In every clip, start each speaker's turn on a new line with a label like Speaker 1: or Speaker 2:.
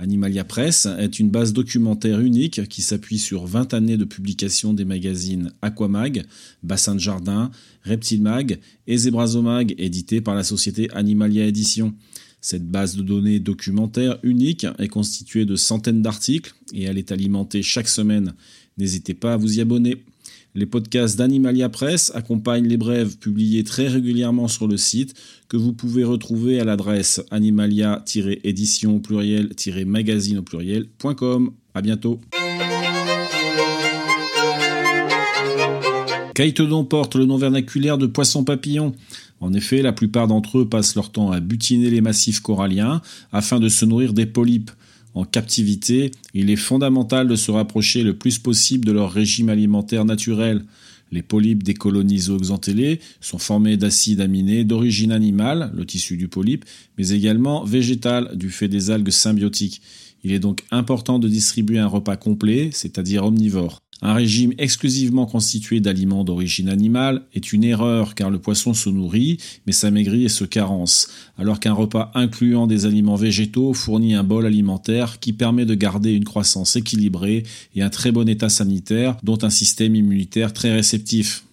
Speaker 1: Animalia Press est une base documentaire unique qui s'appuie sur 20 années de publication des magazines Aquamag, Bassin de Jardin, Reptile Mag et Zebrazomag, édité par la société Animalia Édition. Cette base de données documentaire unique est constituée de centaines d'articles et elle est alimentée chaque semaine. N'hésitez pas à vous y abonner. Les podcasts d'Animalia Press accompagnent les brèves publiées très régulièrement sur le site que vous pouvez retrouver à l'adresse animalia-édition au pluriel-magazine au pluriel.com. À bientôt. Caïtedon porte le nom vernaculaire de poisson papillon. En effet, la plupart d'entre eux passent leur temps à butiner les massifs coralliens afin de se nourrir des polypes en captivité, il est fondamental de se rapprocher le plus possible de leur régime alimentaire naturel. Les polypes des colonies zooxanthellées sont formés d'acides aminés d'origine animale, le tissu du polype, mais également végétal du fait des algues symbiotiques. Il est donc important de distribuer un repas complet, c'est-à-dire omnivore. Un régime exclusivement constitué d'aliments d'origine animale est une erreur car le poisson se nourrit mais s'amaigrit et se carence, alors qu'un repas incluant des aliments végétaux fournit un bol alimentaire qui permet de garder une croissance équilibrée et un très bon état sanitaire dont un système immunitaire très réceptif.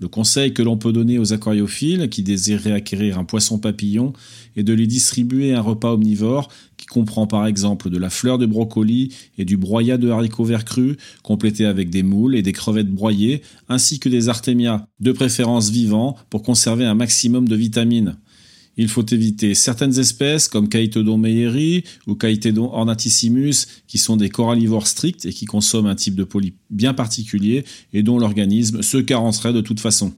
Speaker 1: Le conseil que l'on peut donner aux aquariophiles qui désireraient acquérir un poisson papillon est de lui distribuer un repas omnivore qui comprend par exemple de la fleur de brocoli et du broyat de haricots verts crus, complété avec des moules et des crevettes broyées, ainsi que des artémias, de préférence vivants, pour conserver un maximum de vitamines. Il faut éviter certaines espèces comme Chaetodon meyeri ou Chaetodon ornatissimus qui sont des corallivores stricts et qui consomment un type de polype bien particulier et dont l'organisme se carencerait de toute façon.